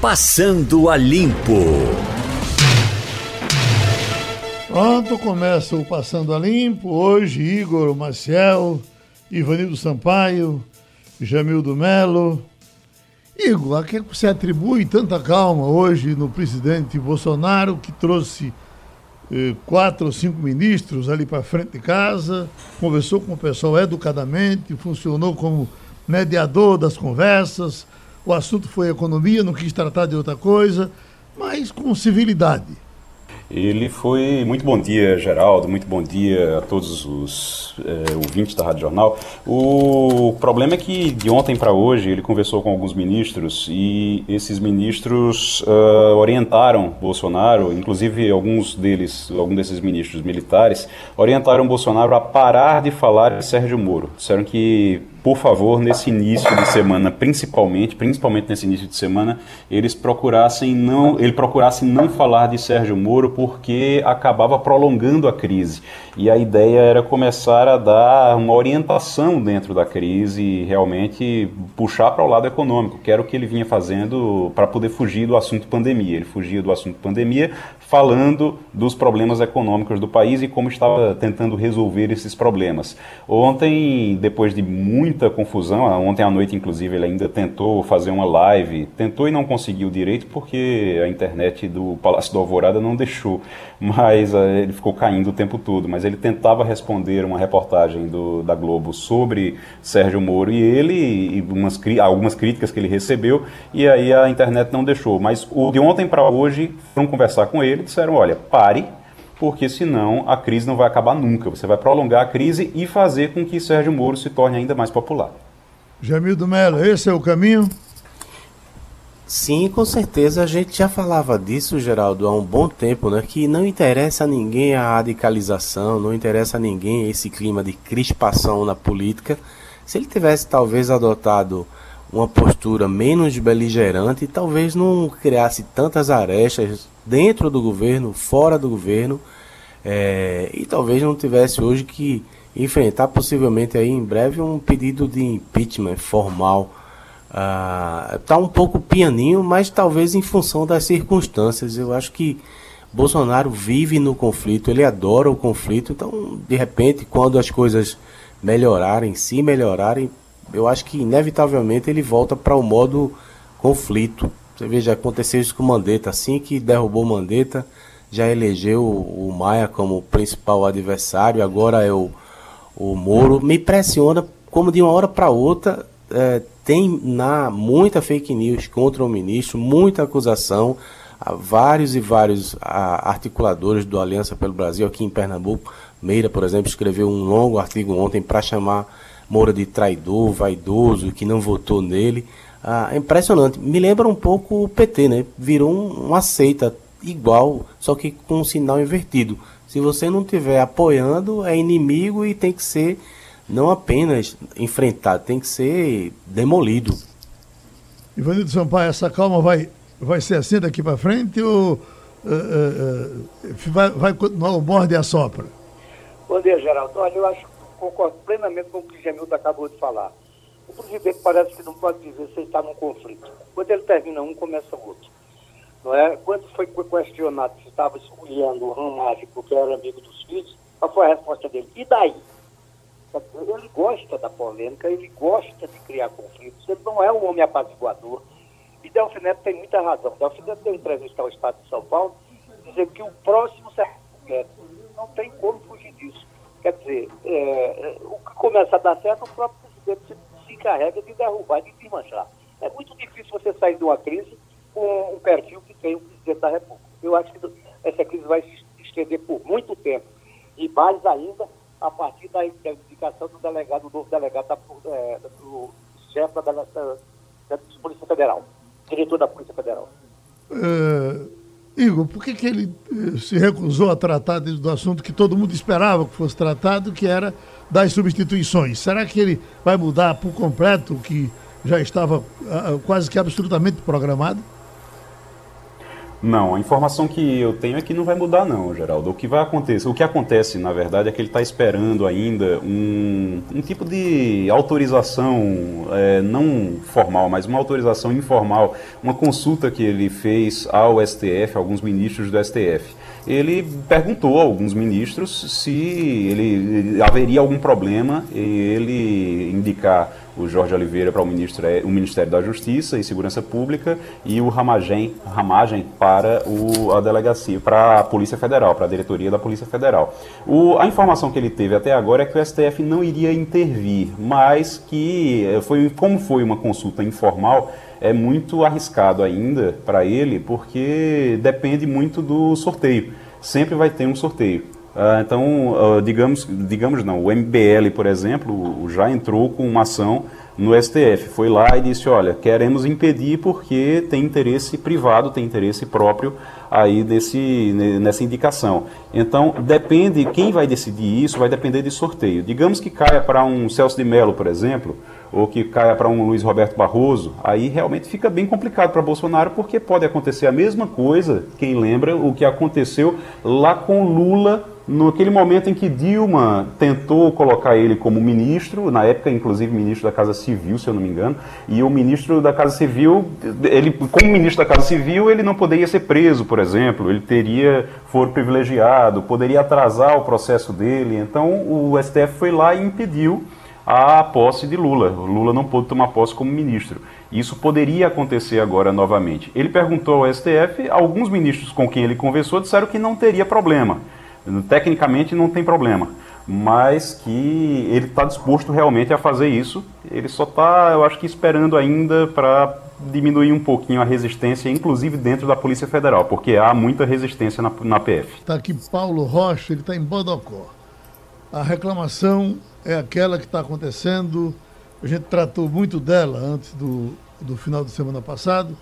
Passando a Limpo. Pronto, começa o Passando a Limpo. Hoje, Igor Maciel, Ivanildo Sampaio, Jamildo Melo. Igor, a que você atribui tanta calma hoje no presidente Bolsonaro, que trouxe eh, quatro ou cinco ministros ali para frente de casa, conversou com o pessoal educadamente, funcionou como mediador das conversas, o assunto foi economia, não quis tratar de outra coisa, mas com civilidade. Ele foi. Muito bom dia, Geraldo. Muito bom dia a todos os é, ouvintes da Rádio Jornal. O problema é que de ontem para hoje ele conversou com alguns ministros e esses ministros uh, orientaram Bolsonaro, inclusive alguns deles, alguns desses ministros militares, orientaram Bolsonaro a parar de falar de Sérgio Moro. Disseram que por favor, nesse início de semana, principalmente, principalmente nesse início de semana, eles procurassem não, ele procurasse não falar de Sérgio Moro porque acabava prolongando a crise. E a ideia era começar a dar uma orientação dentro da crise e realmente puxar para o lado econômico, que era o que ele vinha fazendo para poder fugir do assunto pandemia. Ele fugia do assunto pandemia falando dos problemas econômicos do país e como estava tentando resolver esses problemas. Ontem, depois de muita confusão, ontem à noite, inclusive, ele ainda tentou fazer uma live, tentou e não conseguiu direito porque a internet do Palácio do Alvorada não deixou, mas uh, ele ficou caindo o tempo todo. Mas ele tentava responder uma reportagem do, da Globo sobre Sérgio Moro e ele, e umas, algumas críticas que ele recebeu, e aí a internet não deixou. Mas o de ontem para hoje foram conversar com ele disseram: olha, pare, porque senão a crise não vai acabar nunca. Você vai prolongar a crise e fazer com que Sérgio Moro se torne ainda mais popular. Jamildo Mello, esse é o caminho? Sim, com certeza a gente já falava disso, Geraldo, há um bom tempo, né? Que não interessa a ninguém a radicalização, não interessa a ninguém esse clima de crispação na política. Se ele tivesse talvez adotado uma postura menos beligerante, talvez não criasse tantas arestas dentro do governo, fora do governo, é, e talvez não tivesse hoje que enfrentar possivelmente aí em breve um pedido de impeachment formal. Está ah, um pouco pianinho, mas talvez em função das circunstâncias. Eu acho que Bolsonaro vive no conflito, ele adora o conflito, então de repente quando as coisas melhorarem, se melhorarem, eu acho que inevitavelmente ele volta para o modo conflito. Você veja, aconteceu isso com o Mandetta, assim que derrubou o Mandetta, já elegeu o Maia como principal adversário, agora é o, o Moro. Me impressiona como de uma hora para outra é, tem na muita fake news contra o ministro, muita acusação. Há vários e vários a, articuladores do Aliança pelo Brasil aqui em Pernambuco. Meira, por exemplo, escreveu um longo artigo ontem para chamar Moura de traidor, vaidoso, que não votou nele. Ah, é impressionante. Me lembra um pouco o PT, né? Virou um, uma seita igual, só que com um sinal invertido. Se você não estiver apoiando, é inimigo e tem que ser não apenas enfrentado, tem que ser demolido. Ivanildo Sampaio, essa calma vai, vai ser assim daqui para frente ou uh, uh, uh, vai, vai continuar o morde e a sopra? Bom dia, Geraldo. Olha, eu acho concordo plenamente com o que o Gemildo acabou de falar. O presidente parece que não pode dizer se está num conflito. Quando ele termina um, começa o outro. Não é? Quando foi questionado se estava escolhendo o Ramage porque era amigo dos filhos, qual foi a resposta dele? E daí? Ele gosta da polêmica, ele gosta de criar conflitos, ele não é um homem apaziguador. E Delfim Neto tem muita razão. Delfim Neto deu entrevista ao Estado de São Paulo, dizendo que o próximo será Não tem como fugir disso. Quer dizer, é, é, o que começa a dar certo, o próprio presidente se encarrega de derrubar, de desmanchar. É muito difícil você sair de uma crise com um perfil que tem o presidente da República. Eu acho que essa crise vai se estender por muito tempo. E mais ainda a partir da indicação do delegado, do novo delegado da, é, do chefe da, da, da, Polícia Federal, diretor da Polícia Federal. É Igor, por que, que ele eh, se recusou a tratar do assunto que todo mundo esperava que fosse tratado, que era das substituições? Será que ele vai mudar por completo o que já estava uh, quase que absolutamente programado? Não, a informação que eu tenho é que não vai mudar não, Geraldo. O que vai acontecer, o que acontece, na verdade, é que ele está esperando ainda um, um, tipo de autorização, é, não formal, mas uma autorização informal, uma consulta que ele fez ao STF, alguns ministros do STF ele perguntou a alguns ministros se ele, haveria algum problema em ele indicar o Jorge Oliveira para o, ministro, o Ministério da Justiça e Segurança Pública e o Ramagem, Ramagem para o, a delegacia, para a Polícia Federal, para a diretoria da Polícia Federal. O, a informação que ele teve até agora é que o STF não iria intervir, mas que eh, foi, como foi uma consulta informal, é muito arriscado ainda para ele, porque depende muito do sorteio. Sempre vai ter um sorteio. Uh, então, uh, digamos, digamos não, o MBL, por exemplo, já entrou com uma ação no STF. Foi lá e disse, olha, queremos impedir porque tem interesse privado, tem interesse próprio aí desse, nessa indicação. Então, depende, quem vai decidir isso vai depender de sorteio. Digamos que caia para um Celso de Mello, por exemplo, ou que caia para um Luiz Roberto Barroso, aí realmente fica bem complicado para Bolsonaro, porque pode acontecer a mesma coisa, quem lembra, o que aconteceu lá com Lula naquele momento em que Dilma tentou colocar ele como ministro, na época inclusive ministro da Casa Civil, se eu não me engano, e o ministro da Casa Civil, ele como ministro da Casa Civil, ele não poderia ser preso, por exemplo, ele teria for privilegiado, poderia atrasar o processo dele. Então o STF foi lá e impediu a posse de Lula. Lula não pôde tomar posse como ministro. Isso poderia acontecer agora novamente. Ele perguntou ao STF, alguns ministros com quem ele conversou disseram que não teria problema. Tecnicamente não tem problema, mas que ele está disposto realmente a fazer isso. Ele só está, eu acho que, esperando ainda para diminuir um pouquinho a resistência, inclusive dentro da Polícia Federal, porque há muita resistência na, na PF. Está aqui Paulo Rocha, ele está em Bodocó. A reclamação é aquela que está acontecendo. A gente tratou muito dela antes do, do final de semana passado,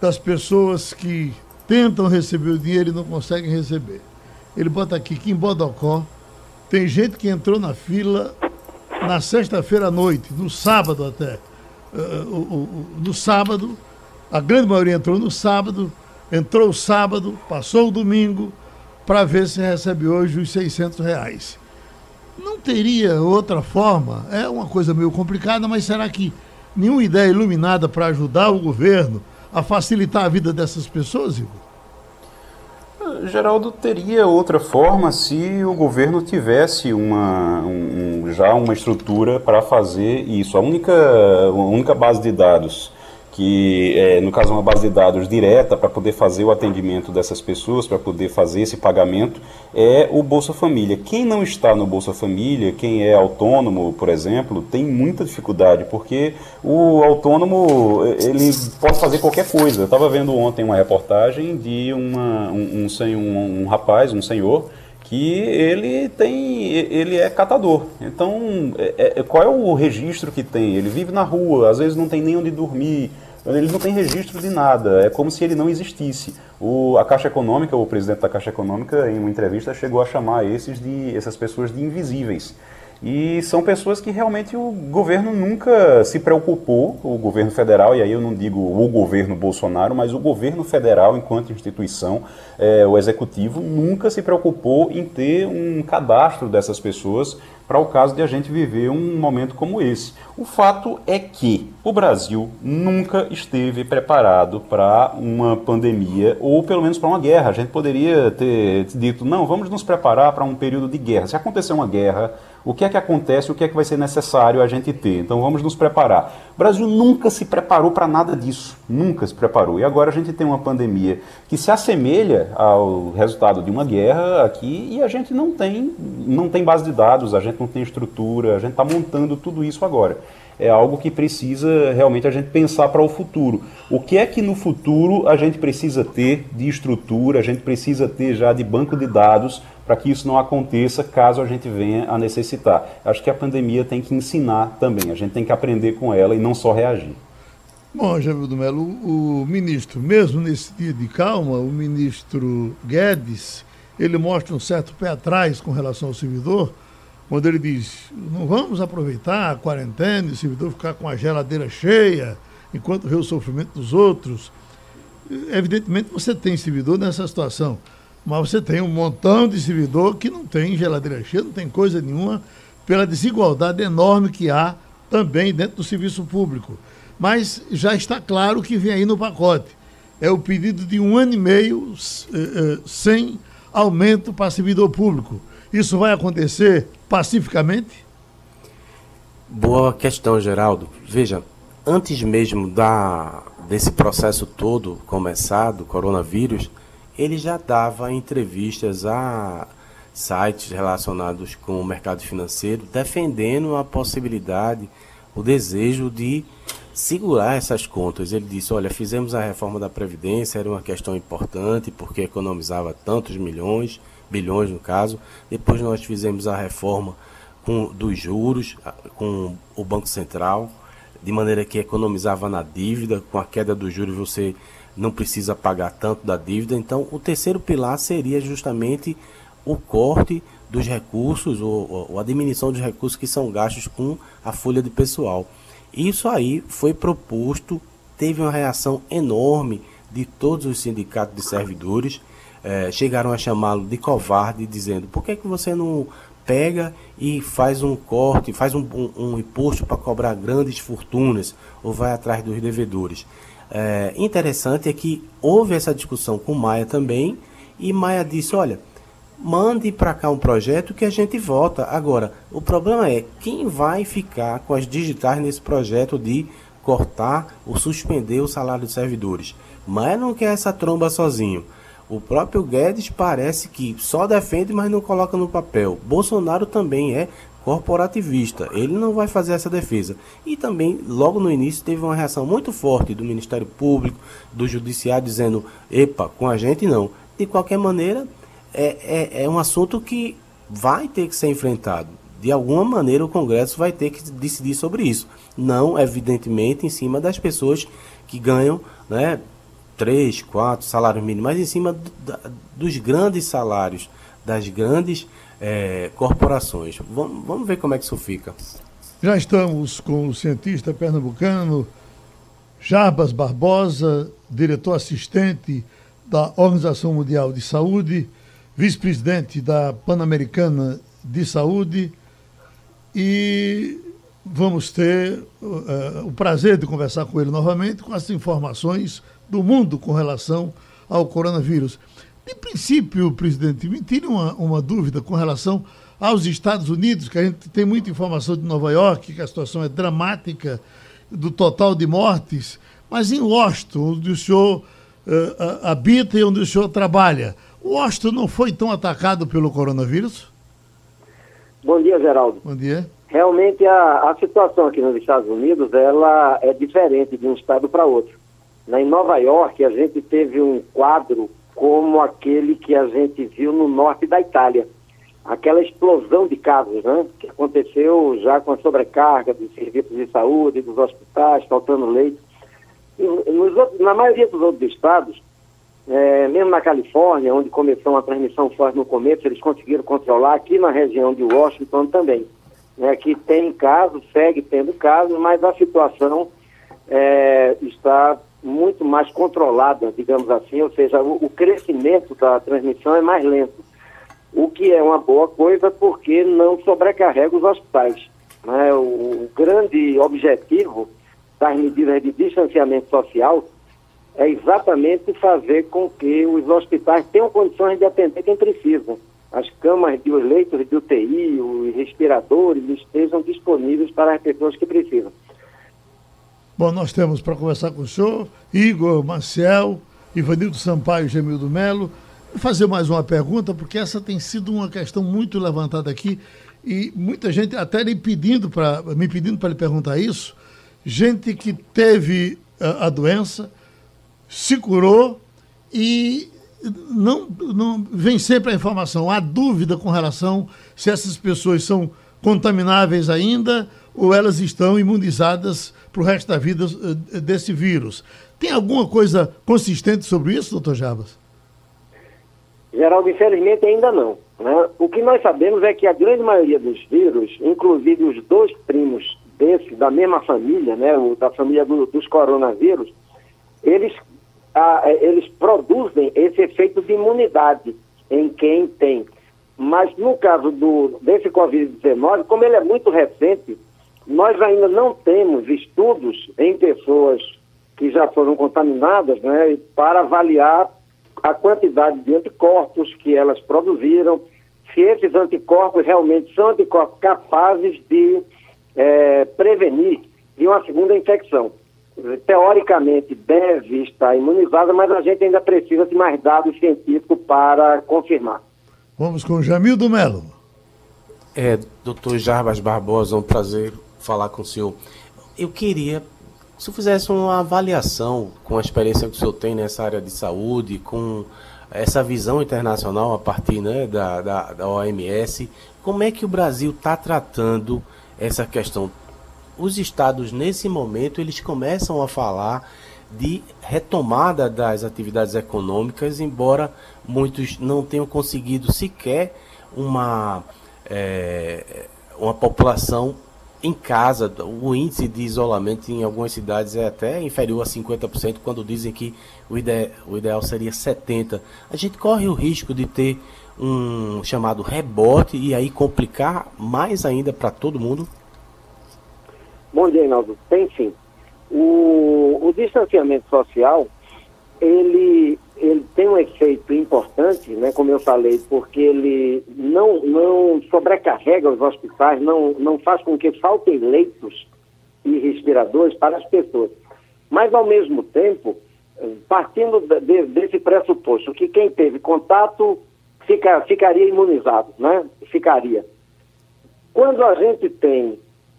das pessoas que tentam receber o dinheiro e não conseguem receber. Ele bota aqui que em Bodocó tem gente que entrou na fila na sexta-feira à noite, no sábado até. Uh, no sábado, a grande maioria entrou no sábado, entrou o sábado, passou o domingo, para ver se recebe hoje os 600 reais. Não teria outra forma? É uma coisa meio complicada, mas será que nenhuma ideia iluminada para ajudar o governo a facilitar a vida dessas pessoas, Igor? Geraldo, teria outra forma se o governo tivesse uma, um, já uma estrutura para fazer isso. A única, a única base de dados que é, no caso uma base de dados direta para poder fazer o atendimento dessas pessoas, para poder fazer esse pagamento, é o Bolsa Família. Quem não está no Bolsa Família, quem é autônomo, por exemplo, tem muita dificuldade, porque o autônomo ele pode fazer qualquer coisa. Eu estava vendo ontem uma reportagem de uma, um, um, um, um rapaz, um senhor, que ele tem ele é catador então é, é, qual é o registro que tem ele vive na rua às vezes não tem nem onde dormir ele não tem registro de nada, é como se ele não existisse. O, a Caixa Econômica, o presidente da Caixa Econômica, em uma entrevista, chegou a chamar esses de, essas pessoas de invisíveis. E são pessoas que realmente o governo nunca se preocupou, o governo federal, e aí eu não digo o governo Bolsonaro, mas o governo federal, enquanto instituição, é, o executivo, nunca se preocupou em ter um cadastro dessas pessoas para o caso de a gente viver um momento como esse. O fato é que o Brasil nunca esteve preparado para uma pandemia ou pelo menos para uma guerra. A gente poderia ter dito, não, vamos nos preparar para um período de guerra. Se acontecer uma guerra, o que é que acontece, o que é que vai ser necessário a gente ter. Então vamos nos preparar. O Brasil nunca se preparou para nada disso, nunca se preparou. E agora a gente tem uma pandemia que se assemelha ao resultado de uma guerra aqui e a gente não tem, não tem base de dados, a gente não tem estrutura, a gente está montando tudo isso agora é algo que precisa realmente a gente pensar para o futuro. O que é que no futuro a gente precisa ter de estrutura, a gente precisa ter já de banco de dados para que isso não aconteça caso a gente venha a necessitar. Acho que a pandemia tem que ensinar também, a gente tem que aprender com ela e não só reagir. Bom, Javier do Melo, o ministro, mesmo nesse dia de calma, o ministro Guedes, ele mostra um certo pé atrás com relação ao servidor, quando ele diz, não vamos aproveitar a quarentena e o servidor ficar com a geladeira cheia enquanto vê o sofrimento dos outros. evidentemente você tem servidor nessa situação, mas você tem um montão de servidor que não tem geladeira cheia, não tem coisa nenhuma, pela desigualdade enorme que há também dentro do serviço público. Mas já está claro que vem aí no pacote. É o pedido de um ano e meio eh, eh, sem aumento para servidor público. Isso vai acontecer pacificamente? Boa questão, Geraldo. Veja, antes mesmo da, desse processo todo começado, coronavírus, ele já dava entrevistas a sites relacionados com o mercado financeiro, defendendo a possibilidade, o desejo de segurar essas contas. Ele disse: Olha, fizemos a reforma da Previdência, era uma questão importante porque economizava tantos milhões, bilhões no caso. Depois nós fizemos a reforma com, dos juros, com o Banco Central, de maneira que economizava na dívida. Com a queda dos juros você não precisa pagar tanto da dívida. Então, o terceiro pilar seria justamente o corte dos recursos, ou, ou a diminuição dos recursos que são gastos com a folha de pessoal. Isso aí foi proposto, teve uma reação enorme de todos os sindicatos de servidores. É, chegaram a chamá-lo de covarde, dizendo: por que, que você não pega e faz um corte, faz um, um, um imposto para cobrar grandes fortunas ou vai atrás dos devedores? É, interessante é que houve essa discussão com Maia também e Maia disse: olha mande para cá um projeto que a gente vota. Agora, o problema é quem vai ficar com as digitais nesse projeto de cortar ou suspender o salário dos servidores. Mas não quer essa tromba sozinho. O próprio Guedes parece que só defende, mas não coloca no papel. Bolsonaro também é corporativista. Ele não vai fazer essa defesa. E também, logo no início, teve uma reação muito forte do Ministério Público, do Judiciário, dizendo: epa, com a gente não. De qualquer maneira, é, é, é um assunto que vai ter que ser enfrentado. De alguma maneira, o Congresso vai ter que decidir sobre isso. Não, evidentemente, em cima das pessoas que ganham né, três, quatro salários mínimos, mas em cima do, da, dos grandes salários, das grandes é, corporações. Vamos, vamos ver como é que isso fica. Já estamos com o cientista pernambucano Jarbas Barbosa, diretor assistente da Organização Mundial de Saúde vice-presidente da Pan-Americana de Saúde, e vamos ter uh, o prazer de conversar com ele novamente com as informações do mundo com relação ao coronavírus. De princípio, presidente, me tire uma, uma dúvida com relação aos Estados Unidos, que a gente tem muita informação de Nova York, que a situação é dramática do total de mortes, mas em Washington, onde o senhor uh, habita e onde o senhor trabalha, Washington não foi tão atacado pelo coronavírus? Bom dia, Geraldo. Bom dia. Realmente a, a situação aqui nos Estados Unidos ela é diferente de um estado para outro. Em Nova York a gente teve um quadro como aquele que a gente viu no norte da Itália. Aquela explosão de casos, né? Que aconteceu já com a sobrecarga dos serviços de saúde, dos hospitais, faltando leite. Nos, na maioria dos outros estados, é, mesmo na Califórnia, onde começou uma transmissão forte no começo, eles conseguiram controlar, aqui na região de Washington também. Né, que tem casos, segue tendo casos, mas a situação é, está muito mais controlada, digamos assim, ou seja, o, o, crescimento da transmissão é mais lento, o que é uma boa coisa porque não sobrecarrega os hospitais. Né? O, o grande objetivo das medidas de distanciamento social é exatamente fazer com que os hospitais tenham condições de atender quem precisa. As camas de os leitos de UTI, os respiradores estejam disponíveis para as pessoas que precisam. Bom, nós temos para conversar com o senhor Igor Maciel, Ivanildo Sampaio Gemildo Melo. Vou fazer mais uma pergunta, porque essa tem sido uma questão muito levantada aqui e muita gente até me pedindo para me pedindo para lhe perguntar isso. Gente que teve a, a doença, se curou e não, não vem sempre a informação. Há dúvida com relação se essas pessoas são contamináveis ainda ou elas estão imunizadas para o resto da vida eh, desse vírus. Tem alguma coisa consistente sobre isso, doutor Jabas? Geraldo, infelizmente ainda não. Né? O que nós sabemos é que a grande maioria dos vírus, inclusive os dois primos desse, da mesma família, né, o, da família do, dos coronavírus, eles a, é, eles produzem esse efeito de imunidade em quem tem. Mas no caso do, desse Covid-19, como ele é muito recente, nós ainda não temos estudos em pessoas que já foram contaminadas né, para avaliar a quantidade de anticorpos que elas produziram, se esses anticorpos realmente são anticorpos capazes de é, prevenir de uma segunda infecção. Teoricamente deve estar imunizada, mas a gente ainda precisa de mais dados científicos para confirmar. Vamos com Jamil do Melo. É, doutor Jarbas Barbosa, um prazer falar com o senhor. Eu queria, se eu fizesse uma avaliação com a experiência que o senhor tem nessa área de saúde, com essa visão internacional a partir né, da, da, da OMS, como é que o Brasil está tratando essa questão? Os estados, nesse momento, eles começam a falar de retomada das atividades econômicas, embora muitos não tenham conseguido sequer uma, é, uma população em casa. O índice de isolamento em algumas cidades é até inferior a 50%, quando dizem que o, ide o ideal seria 70%. A gente corre o risco de ter um chamado rebote e aí complicar mais ainda para todo mundo? Bom dia, Reinaldo. Tem sim. O, o distanciamento social, ele, ele tem um efeito importante, né, como eu falei, porque ele não, não sobrecarrega os hospitais, não, não faz com que faltem leitos e respiradores para as pessoas. Mas, ao mesmo tempo, partindo de, desse pressuposto que quem teve contato fica, ficaria imunizado, né? Ficaria. Quando a gente tem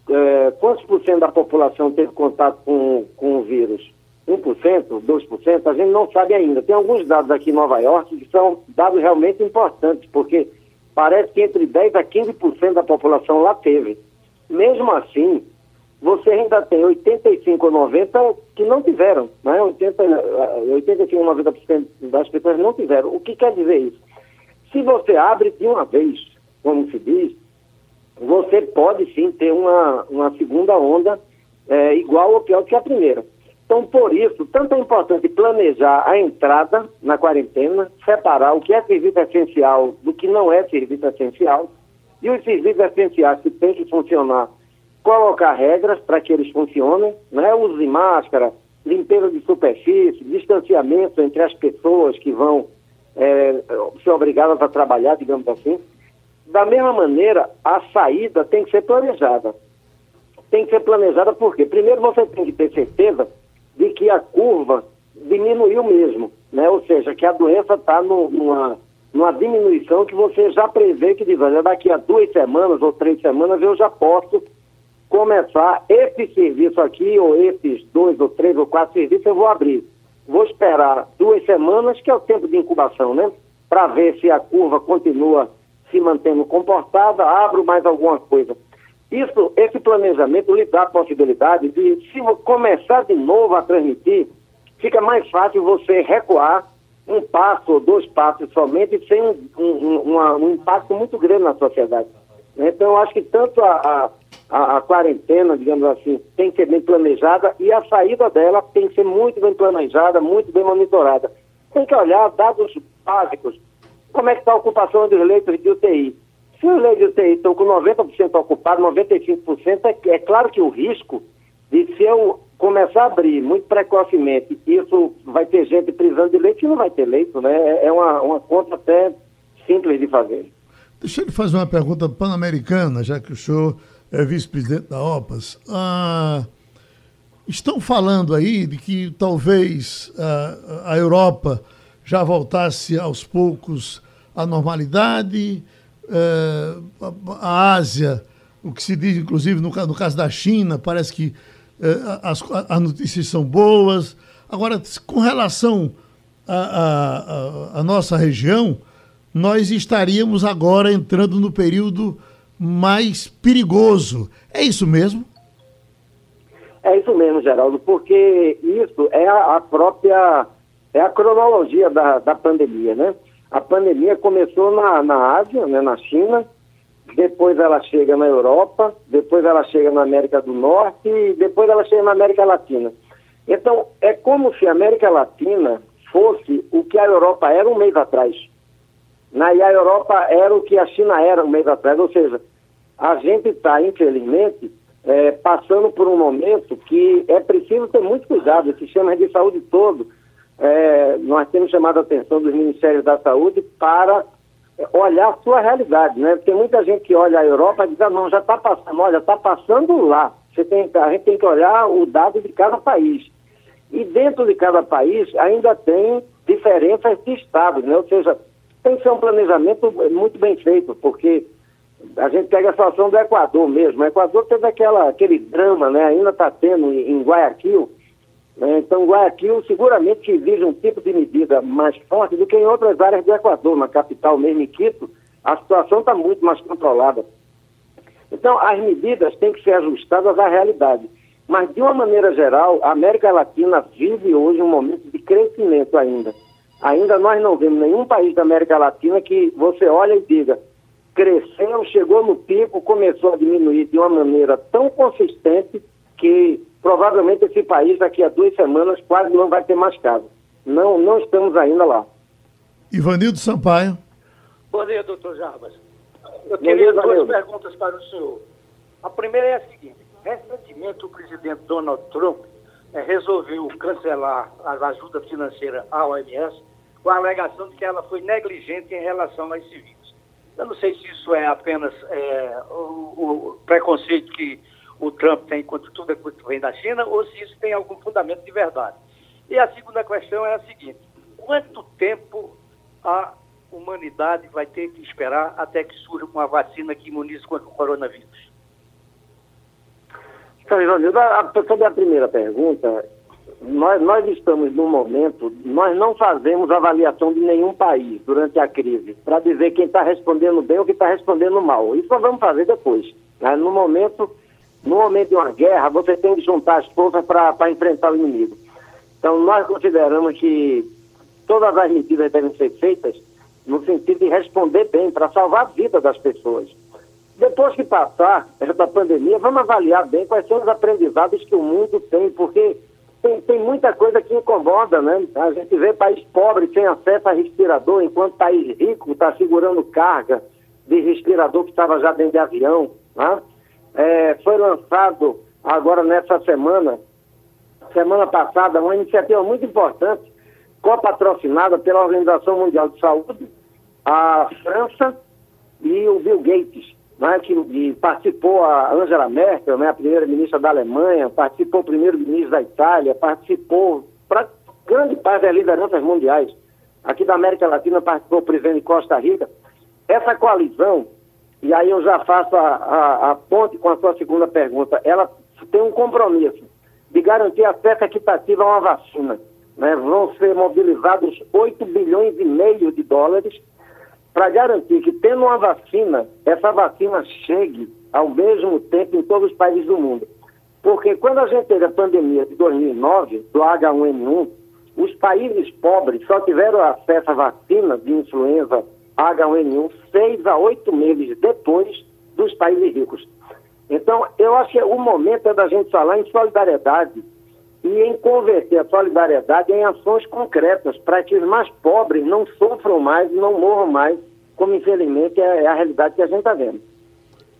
é, quantos por cento da população teve contato com, com o vírus? 1%, 2%, a gente não sabe ainda. Tem alguns dados aqui em Nova York que são dados realmente importantes, porque parece que entre 10% a 15% da população lá teve. Mesmo assim, você ainda tem 85 ou 90 que não tiveram, né? 80, 85 ou 90% das pessoas não tiveram. O que quer dizer isso? Se você abre de uma vez, como se diz, você pode sim ter uma, uma segunda onda é, igual ou pior que a primeira. Então, por isso, tanto é importante planejar a entrada na quarentena, separar o que é serviço essencial do que não é serviço essencial, e os serviços essenciais que têm que funcionar, colocar regras para que eles funcionem, né? uso de máscara, limpeza de superfície, distanciamento entre as pessoas que vão é, ser obrigadas a trabalhar, digamos assim. Da mesma maneira, a saída tem que ser planejada. Tem que ser planejada porque, primeiro, você tem que ter certeza de que a curva diminuiu mesmo, né? Ou seja, que a doença está numa, numa diminuição que você já prevê que diz, olha, daqui a duas semanas ou três semanas eu já posso começar esse serviço aqui, ou esses dois ou três ou quatro serviços eu vou abrir. Vou esperar duas semanas, que é o tempo de incubação, né? Para ver se a curva continua se mantendo comportada, abro mais alguma coisa. Isso, esse planejamento lhe dá a possibilidade de, se começar de novo a transmitir, fica mais fácil você recuar um passo ou dois passos somente sem um, um, uma, um impacto muito grande na sociedade. Então, eu acho que tanto a, a, a, quarentena, digamos assim, tem que ser bem planejada e a saída dela tem que ser muito bem planejada, muito bem monitorada. Tem que olhar dados básicos como é que está a ocupação dos leitos de UTI. Se os leitos de UTI estão com 90% ocupados, 95%, é, é claro que o risco de se eu começar a abrir muito precocemente, isso vai ter gente precisando de leite e não vai ter leito, né? É, é uma, uma conta até simples de fazer. Deixa eu lhe fazer uma pergunta pan-americana, já que o senhor é vice-presidente da OPAS. Ah, estão falando aí de que talvez ah, a Europa já voltasse aos poucos à normalidade. É, a Ásia, o que se diz, inclusive, no, no caso da China, parece que é, as, as notícias são boas. Agora, com relação à nossa região, nós estaríamos agora entrando no período mais perigoso. É isso mesmo? É isso mesmo, Geraldo, porque isso é a, própria é a cronologia da, da pandemia, né? A pandemia começou na, na Ásia, né, na China, depois ela chega na Europa, depois ela chega na América do Norte e depois ela chega na América Latina. Então, é como se a América Latina fosse o que a Europa era um mês atrás. Né? E a Europa era o que a China era um mês atrás. Ou seja, a gente está, infelizmente, é, passando por um momento que é preciso ter muito cuidado. O sistema de saúde todo, é, nós temos chamado a atenção dos Ministérios da Saúde para olhar a sua realidade, né? Tem muita gente que olha a Europa e diz, ah, não, já está passando, olha, está passando lá. Você tem, a gente tem que olhar o dado de cada país. E dentro de cada país ainda tem diferenças de estados, né? Ou seja, tem que ser um planejamento muito bem feito, porque a gente pega a situação do Equador mesmo. O Equador teve aquela, aquele drama, né? Ainda está tendo em Guayaquil. Então, Guayaquil seguramente exige um tipo de medida mais forte do que em outras áreas do Equador, na capital mesmo, em Quito. A situação está muito mais controlada. Então, as medidas têm que ser ajustadas à realidade. Mas, de uma maneira geral, a América Latina vive hoje um momento de crescimento ainda. Ainda nós não vemos nenhum país da América Latina que você olha e diga cresceu, chegou no pico, começou a diminuir de uma maneira tão consistente que provavelmente esse país daqui a duas semanas quase não vai ter mais casos. Não, não estamos ainda lá. Ivanildo Sampaio. Bom dia, doutor Jarbas. Eu queria duas perguntas para o senhor. A primeira é a seguinte. Recentemente, o presidente Donald Trump é, resolveu cancelar as ajudas financeiras à OMS com a alegação de que ela foi negligente em relação a esse vírus. Eu não sei se isso é apenas é, o, o, preconceito que o Trump tem contra tudo que vem da China ou se isso tem algum fundamento de verdade. E a segunda questão é a seguinte: quanto tempo a humanidade vai ter que esperar até que surja uma vacina que imunize contra o coronavírus? Então, sobre a primeira pergunta, nós, nós estamos num momento, nós não fazemos avaliação de nenhum país durante a crise, para dizer quem está respondendo bem ou quem está respondendo mal. Isso nós vamos fazer depois. Né? No momento, no momento de uma guerra, você tem que juntar as forças para enfrentar o inimigo. Então, nós consideramos que todas as medidas devem ser feitas no sentido de responder bem, para salvar a vida das pessoas. Depois que passar essa pandemia, vamos avaliar bem quais são os aprendizados que o mundo tem, porque tem, tem muita coisa que incomoda, né? A gente vê país pobre sem acesso a respirador, enquanto país rico está segurando carga de respirador que estava já dentro de avião. Né? É, foi lançado agora nessa semana, semana passada, uma iniciativa muito importante, copatrocinada pela Organização Mundial de Saúde, a França e o Bill Gates né, que participou a Angela Merkel, né, a primeira-ministra da Alemanha, participou o primeiro-ministro da Itália, participou para grande parte das lideranças mundiais. Aqui da América Latina participou o presidente de Costa Rica. Essa coalizão, e aí eu já faço a, a, a ponte com a sua segunda pergunta, ela tem um compromisso de garantir acesso equitativo a uma vacina. Né? Vão ser mobilizados 8 bilhões e meio de dólares para garantir que, tendo uma vacina, essa vacina chegue ao mesmo tempo em todos os países do mundo. Porque quando a gente teve a pandemia de 2009, do H1N1, os países pobres só tiveram acesso à vacina de influenza H1N1 seis a oito meses depois dos países ricos. Então, eu acho que o momento é da gente falar em solidariedade e em converter a solidariedade em ações concretas para que os mais pobres não sofram mais e não morram mais, como infelizmente é a realidade que a gente está vendo.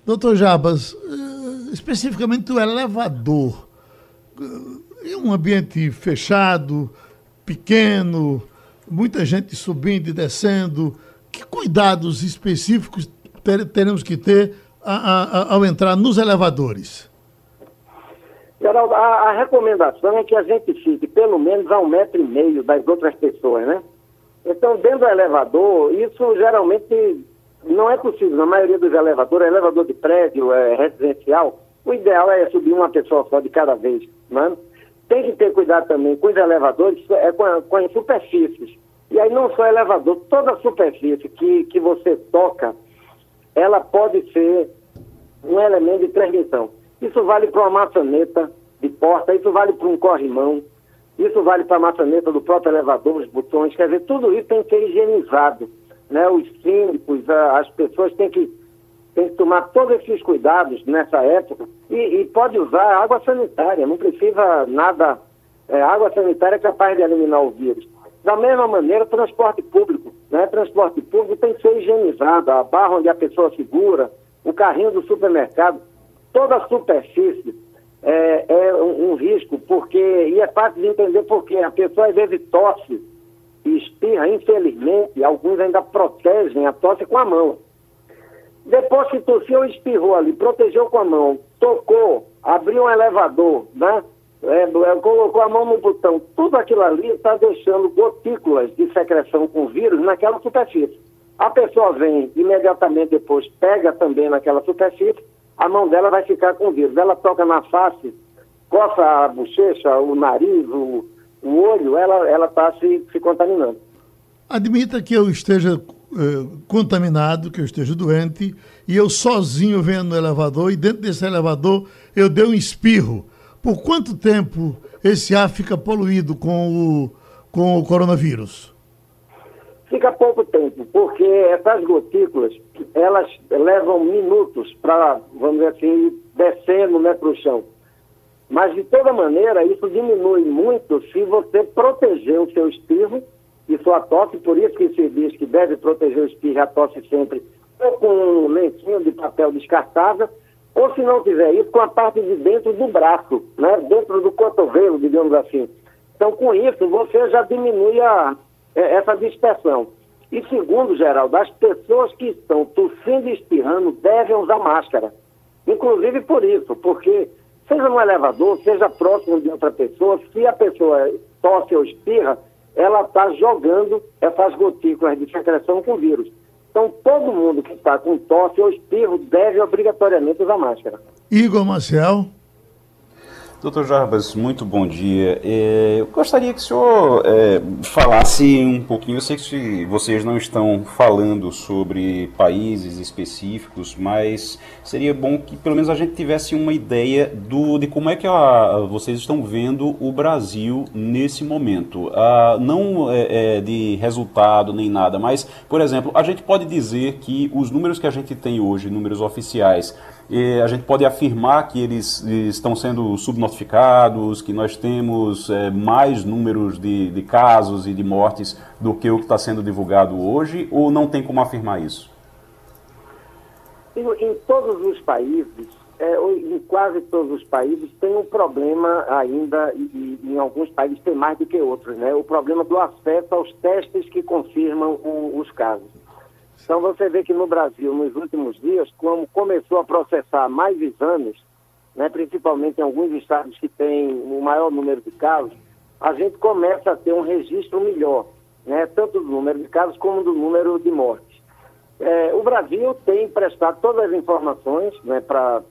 Doutor Jabas, eh, especificamente o elevador, eh, em um ambiente fechado, pequeno, muita gente subindo e descendo, que cuidados específicos teremos que ter a, a, ao entrar nos elevadores? Geraldo, a, a, recomendação é que a gente fique pelo menos a um metro e meio das outras pessoas, né? Então, dentro do elevador, isso geralmente não é possível. Na maioria dos elevadores, elevador de prédio, é, residencial, o ideal é subir uma pessoa só de cada vez, né? Tem que ter cuidado também com os elevadores, é, com, com as superfícies. E aí não só elevador, toda superfície que, que você toca, ela pode ser um elemento de transmissão. Isso vale para uma maçaneta de porta, isso vale para um corrimão, isso vale para a maçaneta do próprio elevador, os botões, quer dizer, tudo isso tem que ser higienizado. Né? Os síndicos, as pessoas têm que, têm que tomar todos esses cuidados nessa época e, e pode usar água sanitária, não precisa nada É, água sanitária é capaz de eliminar o vírus. Da mesma maneira, transporte público. Né? Transporte público tem que ser higienizado. A barra onde a pessoa segura, o carrinho do supermercado, toda a superfície é, é um, um, risco, porque, e é fácil de entender porque a pessoa às vezes tosse e espirra, infelizmente, alguns ainda protegem a tosse com a mão. Depois que tossiu, espirrou ali, protegeu com a mão, tocou, abriu um elevador, né? É, é, colocou a mão no botão, tudo aquilo ali está deixando gotículas de secreção com vírus naquela superfície. A pessoa vem imediatamente depois, pega também naquela superfície, a mão dela vai ficar com vírus. Ela toca na face, coça a bochecha, o nariz, o, o olho, ela está se, se contaminando. Admita que eu esteja eh, contaminado, que eu esteja doente, e eu sozinho venho no elevador, e dentro desse elevador eu dei um espirro por quanto tempo esse ar fica poluído com o, com o coronavírus? Fica pouco tempo, porque essas gotículas, elas levam minutos para, vamos dizer assim, descendo né, para o chão. Mas, de toda maneira, isso diminui muito se você proteger o seu espirro e sua tosse, por isso que se diz que deve proteger o espirro e a tosse sempre ou com um lencinho de papel descartável ou se não tiver isso, com a parte de dentro do braço, né? dentro do cotovelo, digamos assim. Então, com isso, você já diminui a, é, essa dispersão. E segundo, Geraldo, as pessoas que estão tossindo e espirrando devem usar máscara. Inclusive por isso, porque seja no elevador, seja próximo de outra pessoa, se a pessoa tosse ou espirra, ela está jogando essas gotículas de secreção com vírus. Então, todo mundo que está com tosse ou espirro deve obrigatoriamente usar máscara. Igor Marcel. Doutor Jarbas, muito bom dia. É, eu gostaria que o senhor é, falasse um pouquinho. Eu sei que vocês não estão falando sobre países específicos, mas seria bom que pelo menos a gente tivesse uma ideia do, de como é que a, vocês estão vendo o Brasil nesse momento. Ah, não é, de resultado nem nada, mas, por exemplo, a gente pode dizer que os números que a gente tem hoje, números oficiais, a gente pode afirmar que eles estão sendo subnotificados, que nós temos é, mais números de, de casos e de mortes do que o que está sendo divulgado hoje, ou não tem como afirmar isso? Em, todos os países, é, em quase todos os países, tem um problema ainda, e, e, em alguns países tem mais do que outros, né? O problema do acesso aos testes que confirmam o, os casos. Então você vê que no Brasil, nos últimos dias, como começou a processar mais exames, né, principalmente em alguns estados que têm o maior número de casos, a gente começa a ter um registro melhor, né, tanto do número de casos como do número de mortes. É, o Brasil tem prestado todas as informações né, para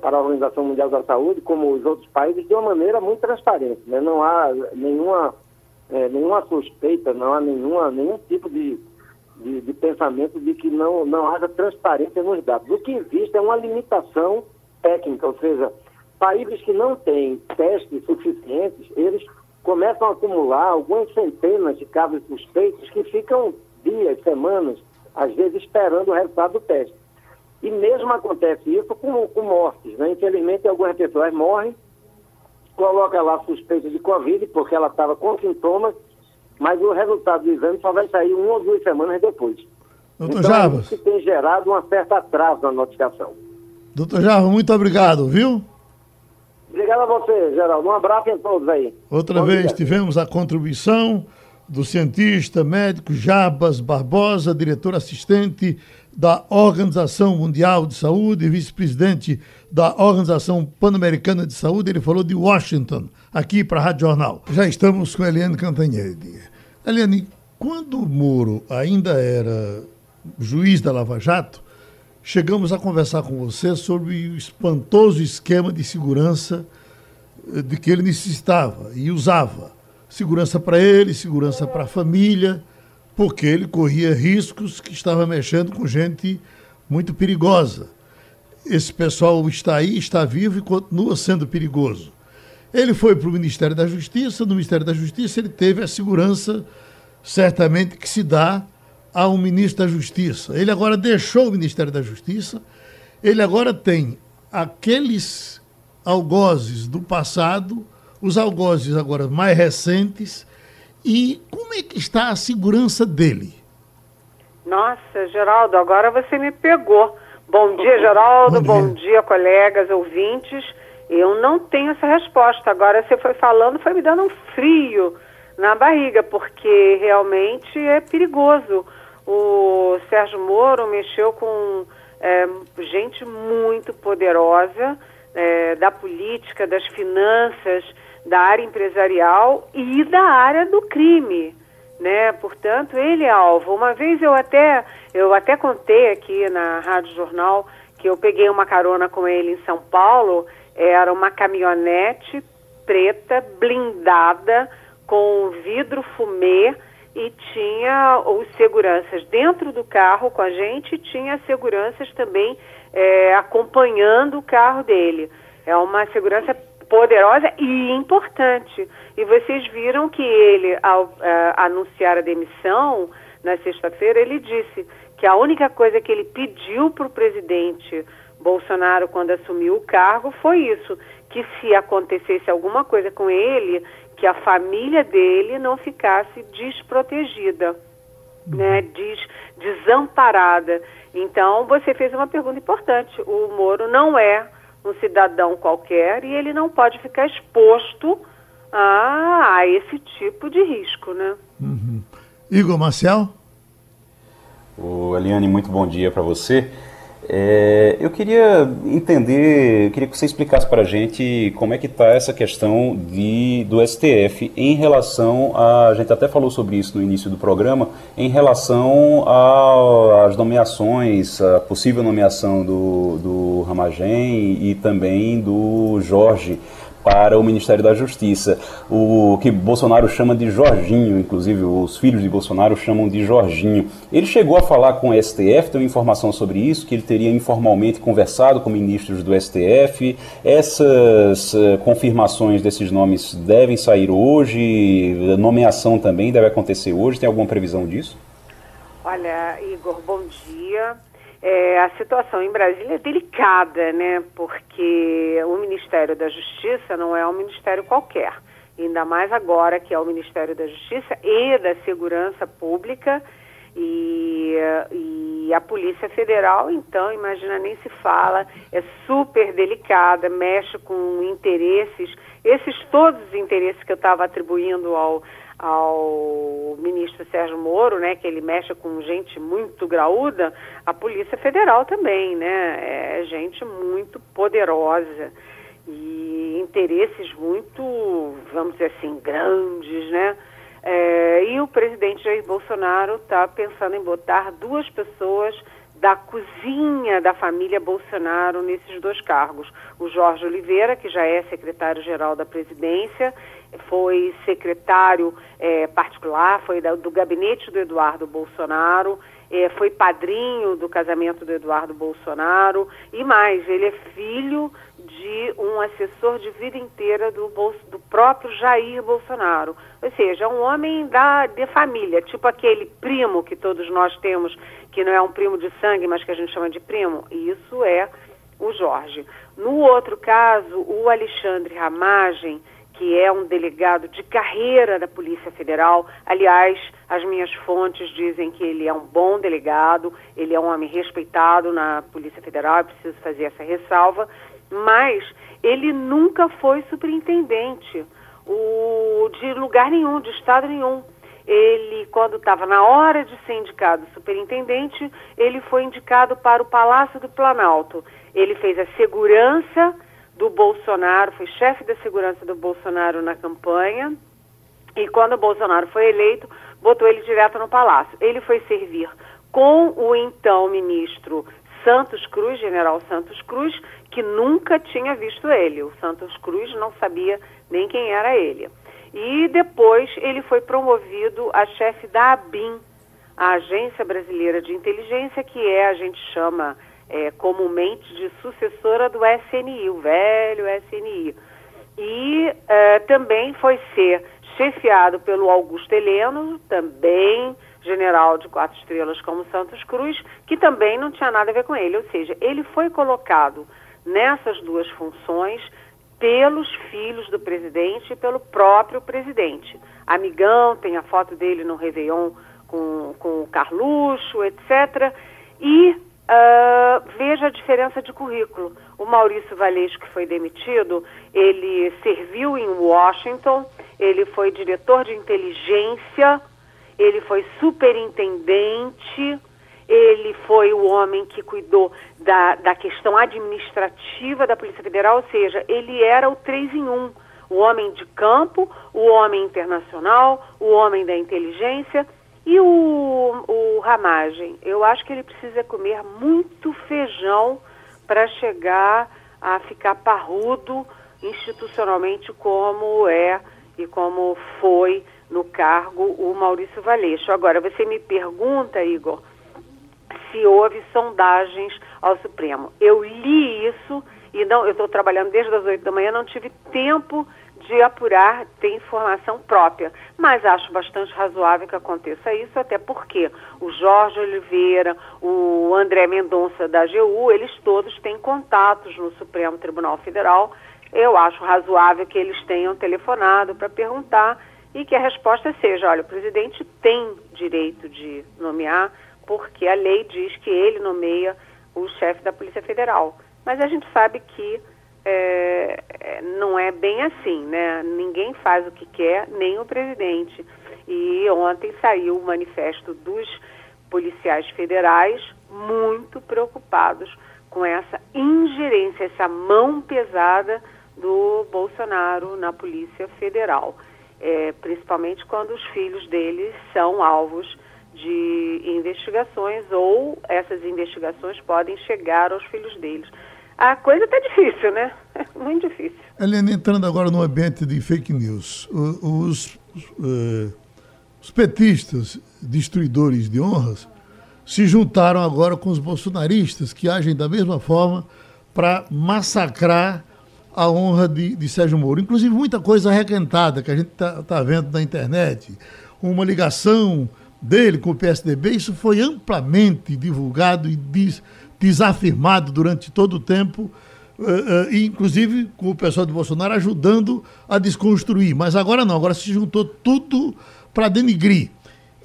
para a Organização Mundial da Saúde, como os outros países, de uma maneira muito transparente. Né? Não há nenhuma, é, nenhuma suspeita, não há nenhuma, nenhum tipo de, de, de, pensamento de que não, não haja transparência nos dados. O que existe é uma limitação técnica, ou seja, países que não têm testes suficientes, eles começam a acumular algumas centenas de casos suspeitos que ficam dias, semanas, às vezes esperando o resultado do teste. E mesmo acontece isso com, com mortes. Né? Infelizmente, algumas pessoas morrem, coloca lá suspeita de Covid, porque ela estava com sintomas, mas o resultado do exame só vai sair uma ou duas semanas depois. Doutor então, Jarbas. Isso tem gerado um certo atraso na notificação. Doutor Jarbas, muito obrigado, viu? Obrigado a você, Geraldo. Um abraço em todos aí. Outra Bom vez dia. tivemos a contribuição do cientista médico Jarbas Barbosa, diretor assistente da Organização Mundial de Saúde, vice-presidente da Organização Pan-Americana de Saúde. Ele falou de Washington, aqui para a Rádio Jornal. Já estamos com a Eliane Cantanhede. Eliane, quando o Moro ainda era juiz da Lava Jato, chegamos a conversar com você sobre o espantoso esquema de segurança eh, de que ele necessitava e usava. Segurança para ele, segurança para a família, porque ele corria riscos que estava mexendo com gente muito perigosa. Esse pessoal está aí, está vivo e continua sendo perigoso. Ele foi para o Ministério da Justiça, no Ministério da Justiça ele teve a segurança, certamente, que se dá ao ministro da Justiça. Ele agora deixou o Ministério da Justiça, ele agora tem aqueles algozes do passado os algozes agora mais recentes e como é que está a segurança dele? Nossa, Geraldo, agora você me pegou. Bom dia, Geraldo. Bom dia. Bom dia, colegas, ouvintes. Eu não tenho essa resposta. Agora você foi falando, foi me dando um frio na barriga, porque realmente é perigoso. O Sérgio Moro mexeu com é, gente muito poderosa é, da política, das finanças, da área empresarial e da área do crime, né? Portanto, ele é alvo. Uma vez eu até eu até contei aqui na Rádio Jornal que eu peguei uma carona com ele em São Paulo, era uma caminhonete preta blindada com vidro fumê e tinha os seguranças dentro do carro com a gente e tinha seguranças também é, acompanhando o carro dele. É uma segurança poderosa e importante. E vocês viram que ele, ao uh, anunciar a demissão na sexta-feira, ele disse que a única coisa que ele pediu para o presidente Bolsonaro quando assumiu o cargo foi isso, que se acontecesse alguma coisa com ele, que a família dele não ficasse desprotegida, né, des, desamparada. Então, você fez uma pergunta importante. O Moro não é um cidadão qualquer e ele não pode ficar exposto a, a esse tipo de risco, né? Uhum. Igor Marcel? O Eliane, muito bom dia para você. É, eu queria entender, queria que você explicasse para a gente como é que está essa questão de, do STF em relação a, a gente até falou sobre isso no início do programa, em relação às nomeações, a possível nomeação do, do Ramagem e também do Jorge para o Ministério da Justiça. O que Bolsonaro chama de Jorginho, inclusive os filhos de Bolsonaro chamam de Jorginho. Ele chegou a falar com o STF, tem informação sobre isso, que ele teria informalmente conversado com ministros do STF. Essas uh, confirmações desses nomes devem sair hoje, nomeação também deve acontecer hoje. Tem alguma previsão disso? Olha, Igor, bom dia. É, a situação em Brasília é delicada, né? Porque o Ministério da Justiça não é um ministério qualquer. Ainda mais agora que é o Ministério da Justiça e da Segurança Pública e, e a Polícia Federal, então, imagina, nem se fala, é super delicada, mexe com interesses, esses todos os interesses que eu estava atribuindo ao ao ministro Sérgio Moro, né, que ele mexe com gente muito graúda, a Polícia Federal também, né, é gente muito poderosa e interesses muito, vamos dizer assim, grandes, né, é, e o presidente Jair Bolsonaro está pensando em botar duas pessoas da cozinha da família Bolsonaro nesses dois cargos. O Jorge Oliveira, que já é secretário-geral da presidência, foi secretário é, particular, foi da, do gabinete do Eduardo Bolsonaro, é, foi padrinho do casamento do Eduardo Bolsonaro e mais, ele é filho de um assessor de vida inteira do, do próprio Jair Bolsonaro. Ou seja, é um homem da, de família, tipo aquele primo que todos nós temos, que não é um primo de sangue, mas que a gente chama de primo. Isso é o Jorge. No outro caso, o Alexandre Ramagem, que é um delegado de carreira da Polícia Federal. Aliás, as minhas fontes dizem que ele é um bom delegado, ele é um homem respeitado na Polícia Federal, é preciso fazer essa ressalva, mas ele nunca foi superintendente o, de lugar nenhum, de estado nenhum. Ele, quando estava na hora de ser indicado superintendente, ele foi indicado para o Palácio do Planalto. Ele fez a segurança do Bolsonaro, foi chefe da segurança do Bolsonaro na campanha. E quando o Bolsonaro foi eleito, botou ele direto no palácio. Ele foi servir com o então ministro Santos Cruz, general Santos Cruz, que nunca tinha visto ele. O Santos Cruz não sabia nem quem era ele. E depois ele foi promovido a chefe da ABIN, a Agência Brasileira de Inteligência, que é, a gente chama é, comumente de sucessora do SNI, o velho SNI. E é, também foi ser chefiado pelo Augusto Heleno, também general de quatro estrelas como Santos Cruz, que também não tinha nada a ver com ele. Ou seja, ele foi colocado nessas duas funções pelos filhos do presidente e pelo próprio presidente. Amigão, tem a foto dele no Réveillon com, com o Carluxo, etc. E uh, veja a diferença de currículo. O Maurício Valeixo, que foi demitido, ele serviu em Washington, ele foi diretor de inteligência, ele foi superintendente, ele foi o homem que cuidou da, da questão administrativa da Polícia Federal, ou seja, ele era o três em um. O homem de campo, o homem internacional, o homem da inteligência e o, o Ramagem. Eu acho que ele precisa comer muito feijão para chegar a ficar parrudo institucionalmente como é e como foi no cargo o Maurício Valeixo. Agora, você me pergunta, Igor, se houve sondagens ao Supremo. Eu li isso e não, eu estou trabalhando desde as oito da manhã, não tive tempo de apurar, ter informação própria. Mas acho bastante razoável que aconteça isso, até porque o Jorge Oliveira, o André Mendonça da AGU, eles todos têm contatos no Supremo Tribunal Federal. Eu acho razoável que eles tenham telefonado para perguntar e que a resposta seja: olha, o presidente tem direito de nomear porque a lei diz que ele nomeia o chefe da Polícia Federal. Mas a gente sabe que é, é, não é bem assim, né? Ninguém faz o que quer, nem o presidente. E ontem saiu o manifesto dos policiais federais muito preocupados com essa ingerência, essa mão pesada do Bolsonaro na Polícia Federal, é, principalmente quando os filhos deles são alvos de investigações ou essas investigações podem chegar aos filhos deles. A coisa está difícil, né? Muito difícil. Helena, entrando agora no ambiente de fake news, os, os, uh, os petistas, destruidores de honras, se juntaram agora com os bolsonaristas que agem da mesma forma para massacrar a honra de, de, Sérgio Moro. Inclusive, muita coisa requentada que a gente está tá vendo na internet. Uma ligação dele com o PSDB, isso foi amplamente divulgado e des, desafirmado durante todo o tempo, uh, uh, inclusive com o pessoal do Bolsonaro ajudando a desconstruir. Mas agora não, agora se juntou tudo para denigrir.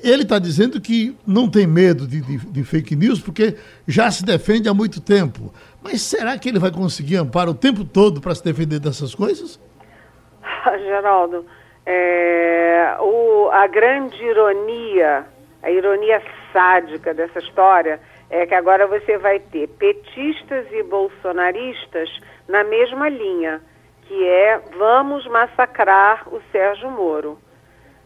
Ele está dizendo que não tem medo de, de, de, fake news porque já se defende há muito tempo. Mas será que ele vai conseguir amparo o tempo todo para se defender dessas coisas? Geraldo, é, o, a grande ironia, a ironia sádica dessa história é que agora você vai ter petistas e bolsonaristas na mesma linha, que é vamos massacrar o Sérgio Moro.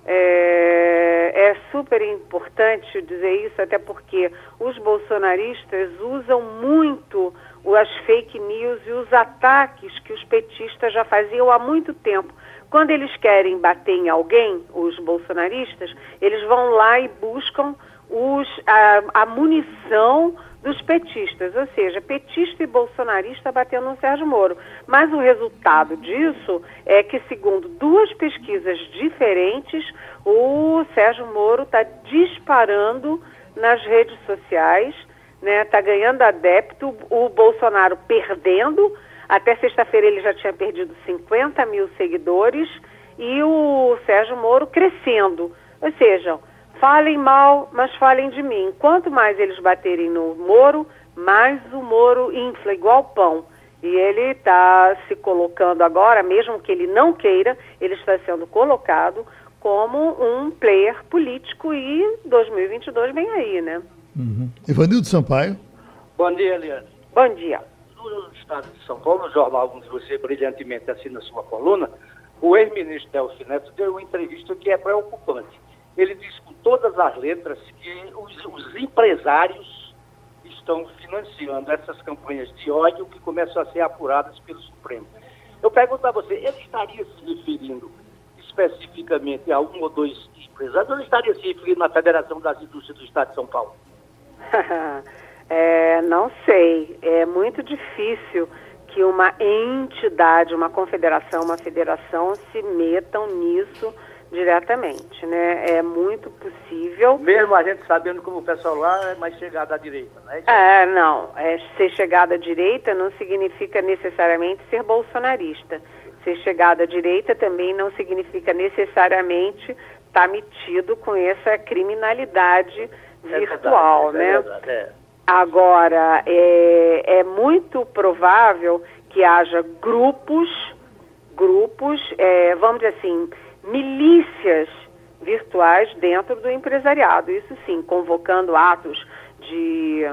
É, é, super importante dizer isso, até porque os bolsonaristas usam muito as fake news e os ataques que os petistas já faziam há muito tempo. Quando eles querem bater em alguém, os bolsonaristas, eles vão lá e buscam os, a, a munição dos petistas, ou seja, petista e bolsonarista batendo no Sérgio Moro. Mas o resultado disso é que, segundo duas pesquisas diferentes, o Sérgio Moro está disparando nas redes sociais, está né, tá ganhando adepto, o Bolsonaro perdendo até sexta-feira ele já tinha perdido 50 mil seguidores e o Sérgio Moro crescendo. Ou seja, falem mal, mas falem de mim. Quanto mais eles baterem no Moro, mais o Moro infla, igual pão. E ele está se colocando agora, mesmo que ele não queira, ele está sendo colocado como um player político e 2022 vem aí, né? Uhum. Ivanildo Sampaio. Bom dia, Eliane. Bom dia no estado de São Paulo, no jornal onde você brilhantemente assina sua coluna, o ex-ministro Delcio Neto deu uma entrevista que é preocupante. Ele diz com todas as letras que os, os empresários estão financiando essas campanhas de ódio que começam a ser apuradas pelo Supremo. Eu pergunto a você, ele estaria se referindo especificamente a um ou dois empresários ou ele estaria se referindo à Federação das Indústrias do Estado de São Paulo? É, não sei. É muito difícil que uma entidade, uma confederação, uma federação se metam nisso diretamente, né? É muito possível. Mesmo a gente sabendo como o pessoal lá é mais chegado à direita, né? É, não. É, ser chegado à direita não significa necessariamente ser bolsonarista. ser chegado à direita também não significa necessariamente estar tá metido com essa criminalidade é virtual, verdade, é né? Verdade, é. Agora, é, é muito provável que haja grupos, grupos, é, vamos dizer assim, milícias virtuais dentro do empresariado. Isso sim, convocando atos de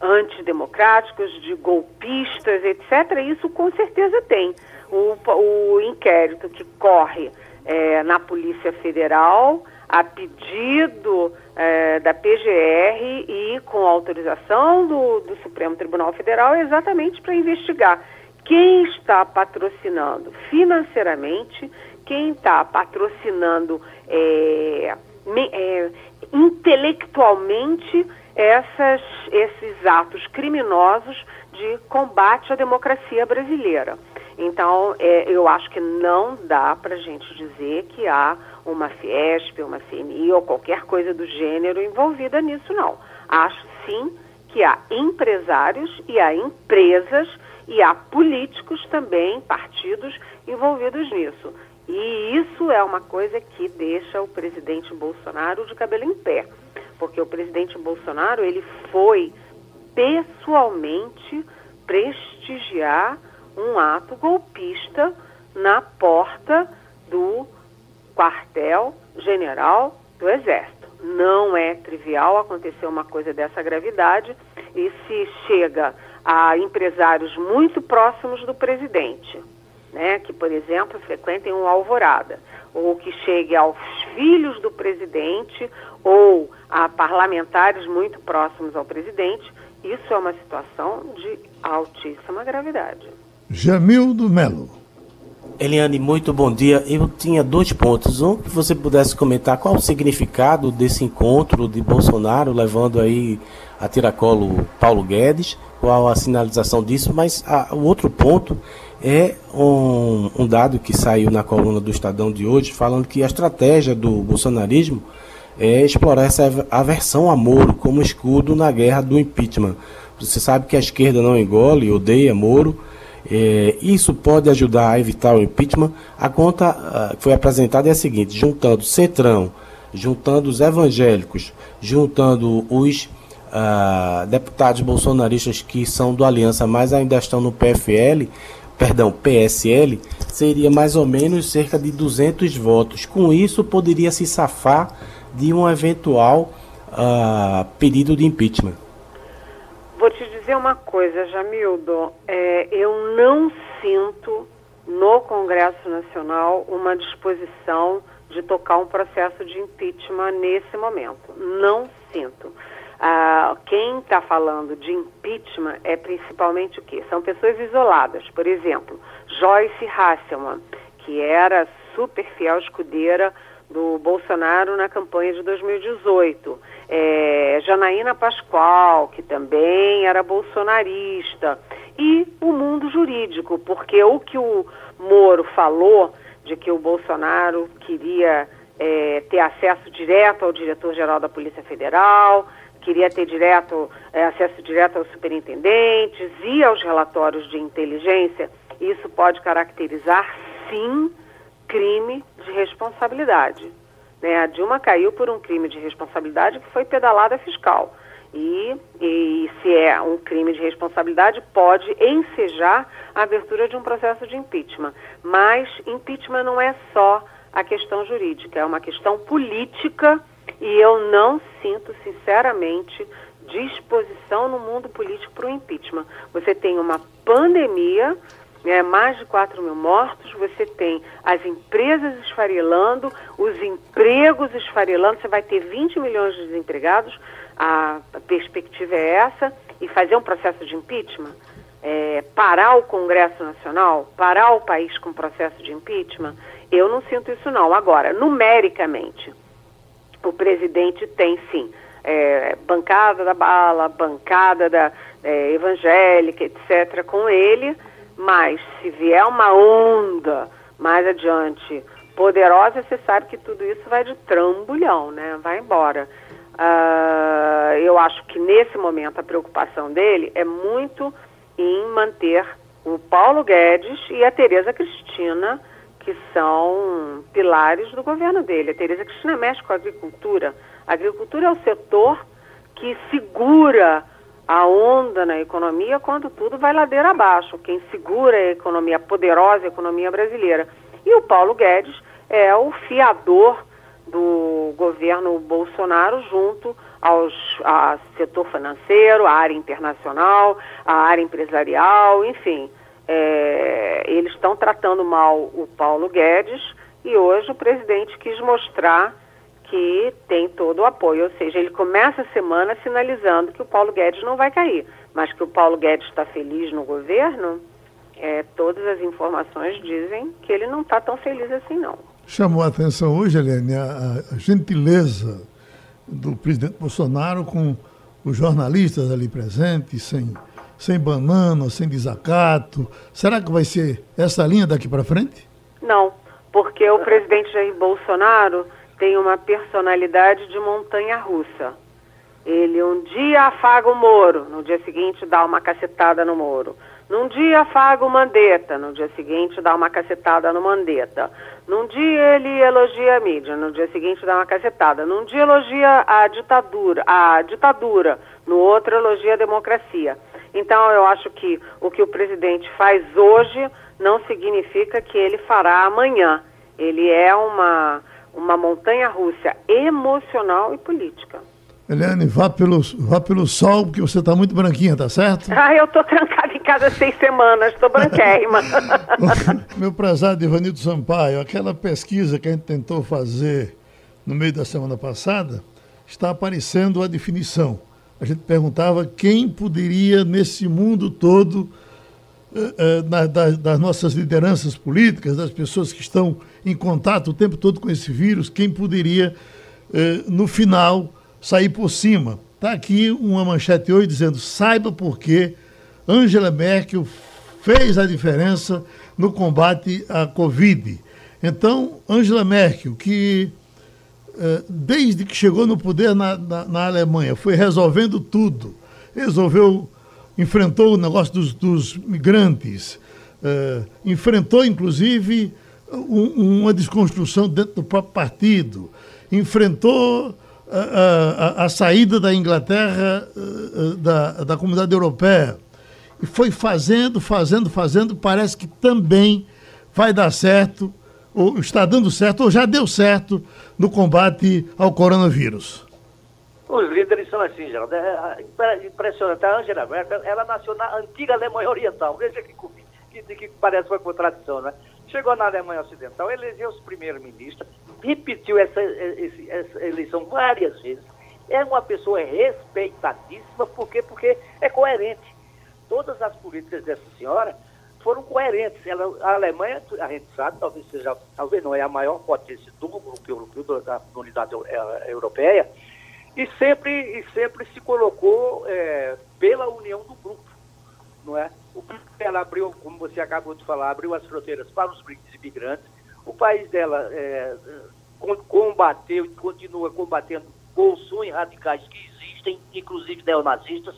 antidemocráticos, de golpistas, etc. Isso com certeza tem. O, o inquérito que corre é, na Polícia Federal, a pedido é, da PGR e com autorização do, do Supremo Tribunal Federal, é exatamente para investigar quem está patrocinando financeiramente, quem está patrocinando é, é, intelectualmente essas, esses atos criminosos de combate à democracia brasileira. Então, é, eu acho que não dá para a gente dizer que há uma Fiesp, uma CNI ou qualquer coisa do gênero envolvida nisso, não. Acho sim que há empresários e há empresas e há políticos também, partidos envolvidos nisso. E isso é uma coisa que deixa o presidente Bolsonaro de cabelo em pé, porque o presidente Bolsonaro ele foi pessoalmente prestigiar um ato golpista na porta do quartel-general do Exército. Não é trivial acontecer uma coisa dessa gravidade e se chega a empresários muito próximos do presidente né, que, por exemplo, frequentem um alvorada, ou que chegue aos filhos do presidente ou a parlamentares muito próximos ao presidente, isso é uma situação de altíssima gravidade. Jamildo Melo. Eliane, muito bom dia. Eu tinha dois pontos. Um, que você pudesse comentar qual o significado desse encontro de Bolsonaro levando aí a tiracolo Paulo Guedes, qual a sinalização disso, mas a, o outro ponto é um, um, dado que saiu na coluna do Estadão de hoje, falando que a estratégia do bolsonarismo é explorar essa aversão a Moro como escudo na guerra do impeachment. Você sabe que a esquerda não engole, odeia Moro. É, isso pode ajudar a evitar o impeachment. A conta uh, que foi apresentada é a seguinte: juntando Centrão, juntando os evangélicos, juntando os uh, deputados bolsonaristas que são do Aliança, mas ainda estão no PFL, perdão, PSL, seria mais ou menos cerca de 200 votos. Com isso, poderia se safar de um eventual uh, pedido de impeachment. Vou te dizer uma coisa, Jamildo. É, eu não sinto no Congresso Nacional uma disposição de tocar um processo de impeachment nesse momento. Não sinto. Ah, quem está falando de impeachment é principalmente o quê? São pessoas isoladas. Por exemplo, Joyce Hasselman, que era super fiel escudeira do Bolsonaro na campanha de 2018. É, Janaína Pascoal, que também era bolsonarista. E o mundo jurídico, porque o que o Moro falou de que o Bolsonaro queria é, ter acesso direto ao diretor-geral da Polícia Federal, queria ter direto, é, acesso direto aos superintendentes e aos relatórios de inteligência, isso pode caracterizar, sim, crime de responsabilidade. Né? A Dilma caiu por um crime de responsabilidade que foi pedalada fiscal. E, e, se é um crime de responsabilidade, pode ensejar a abertura de um processo de impeachment. Mas impeachment não é só a questão jurídica, é uma questão política e eu não sinto, sinceramente, disposição no mundo político para o impeachment. Você tem uma pandemia, né, mais de 4 mil mortos, você tem as empresas esfarelando, os empregos esfarelando, você vai ter 20 milhões de desempregados, a perspectiva é essa, e fazer um processo de impeachment, é, parar o Congresso Nacional, parar o país com processo de impeachment, eu não sinto isso não. Agora, numericamente, o presidente tem sim é, bancada da bala, bancada da é, evangélica, etc., com ele, mas se vier uma onda mais adiante poderosa, você sabe que tudo isso vai de trambulhão, né? Vai embora. Uh, eu acho que nesse momento a preocupação dele é muito em manter o Paulo Guedes e a Tereza Cristina, que são pilares do governo dele. A Tereza Cristina mexe com a agricultura. A agricultura é o setor que segura a onda na economia quando tudo vai ladeira abaixo. Quem segura a economia, a poderosa economia brasileira. E o Paulo Guedes é o fiador do governo Bolsonaro junto ao setor financeiro, à área internacional, à área empresarial, enfim. É, eles estão tratando mal o Paulo Guedes e hoje o presidente quis mostrar que tem todo o apoio. Ou seja, ele começa a semana sinalizando que o Paulo Guedes não vai cair, mas que o Paulo Guedes está feliz no governo, é, todas as informações dizem que ele não está tão feliz assim, não. Chamou a atenção hoje, Helene, a, a gentileza do presidente Bolsonaro com os jornalistas ali presentes, sem, sem banana, sem desacato. Será que vai ser essa linha daqui para frente? Não, porque o presidente Jair Bolsonaro tem uma personalidade de montanha russa. Ele um dia afaga o Moro, no dia seguinte dá uma cacetada no Moro. Num dia afaga o Mandetta, no dia seguinte dá uma cacetada no Mandetta. Num dia ele elogia a mídia, no dia seguinte dá uma cacetada. Num dia elogia a ditadura, a ditadura, no outro elogia a democracia. Então eu acho que o que o presidente faz hoje não significa que ele fará amanhã. Ele é uma uma montanha russa emocional e política. Eliane, vá pelo, vá pelo sol, porque você está muito branquinha, tá certo? Ah, eu estou trancada em casa seis semanas, estou branquérrima. Meu prezado Ivanildo Sampaio, aquela pesquisa que a gente tentou fazer no meio da semana passada, está aparecendo a definição. A gente perguntava quem poderia, nesse mundo todo, eh, eh, das, nossas lideranças políticas, das pessoas que estão em contato o tempo todo com esse vírus, quem poderia, eh, no final, sair por cima. Está aqui uma manchete hoje dizendo: saiba por que Angela Merkel fez a diferença no combate à Covid. Então, Angela Merkel, que desde que chegou no poder na, na, na, Alemanha, foi resolvendo tudo. Resolveu, enfrentou o negócio dos, dos migrantes, eh, enfrentou, inclusive, um, uma desconstrução dentro do próprio partido, enfrentou a, a, a saída da Inglaterra da, da comunidade europeia e foi fazendo, fazendo, fazendo, parece que também vai dar certo, ou está dando certo, ou já deu certo no combate ao coronavírus. Os líderes são assim, Geraldo. É, é impressionante. A Angela Merkel, ela nasceu na antiga Alemanha Oriental. Veja que, que, que parece uma contradição, né? Chegou na Alemanha Ocidental, elegeu-se primeiro-ministro, repetiu essa, essa, eleição várias vezes. É uma pessoa respeitadíssima, por quê? Porque é coerente. Todas as políticas dessa senhora foram coerentes. Ela, a Alemanha, a gente sabe, talvez seja, talvez não é a maior potência do grupo europeu, da comunidade é, europeia, e sempre, e sempre se colocou é, pela união do grupo, não é? O ela abriu, como você acabou de falar, abriu as fronteiras para os imigrantes. O país dela é, combateu e continua combatendo bolsões radicais que existem, inclusive neonazistas,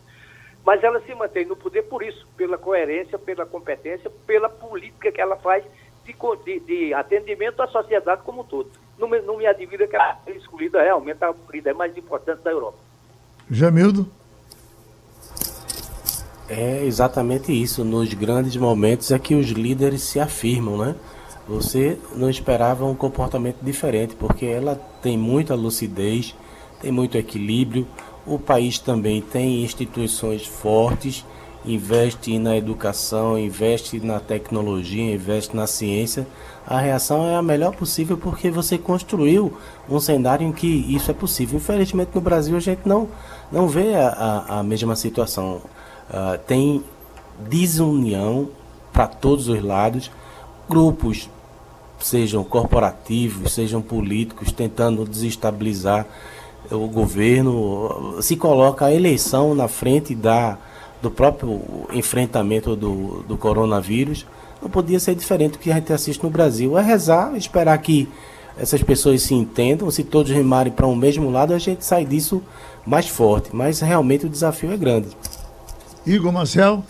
mas ela se mantém no poder por isso, pela coerência, pela competência, pela política que ela faz de, de, de atendimento à sociedade como um todo. Não me, não me admira que ela seja escolhida realmente a líder mais importante da Europa. Jamildo? É exatamente isso. Nos grandes momentos é que os líderes se afirmam, né? Você não esperava um comportamento diferente, porque ela tem muita lucidez, tem muito equilíbrio. O país também tem instituições fortes, investe na educação, investe na tecnologia, investe na ciência. A reação é a melhor possível porque você construiu um cenário em que isso é possível. Infelizmente no Brasil a gente não, não vê a, a, a mesma situação uh, tem desunião para todos os lados, grupos, sejam corporativos, sejam políticos, tentando desestabilizar o governo, se coloca a eleição na frente da, do próprio enfrentamento do, do coronavírus, não podia ser diferente do que a gente assiste no Brasil. É rezar, esperar que essas pessoas se entendam, se todos remarem para um mesmo lado, a gente sai disso mais forte. Mas realmente o desafio é grande. Igor Marcel?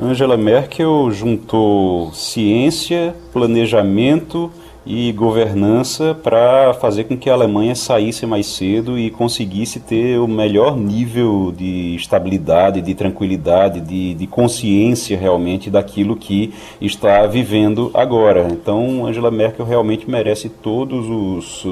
Angela Merkel juntou ciência, planejamento e governança para fazer com que a Alemanha saísse mais cedo e conseguisse ter o melhor nível de estabilidade, de tranquilidade, de, de consciência realmente daquilo que está vivendo agora. Então, Angela Merkel realmente merece todos os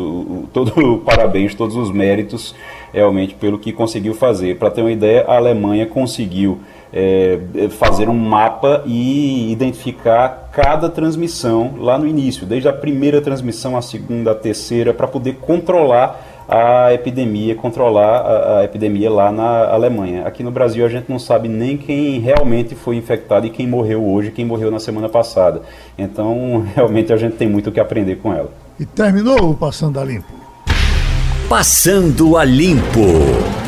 todo parabéns, todos os méritos realmente pelo que conseguiu fazer. Para ter uma ideia, a Alemanha conseguiu é, fazer um mapa e identificar cada transmissão lá no início, desde a primeira transmissão, a segunda, a terceira, para poder controlar a epidemia, controlar a, a, epidemia lá na Alemanha. Aqui no Brasil a gente não sabe nem quem realmente foi infectado e quem morreu hoje, quem morreu na semana passada. Então, realmente a gente tem muito o que aprender com ela. E terminou o Passando a Limpo. Passando a Limpo.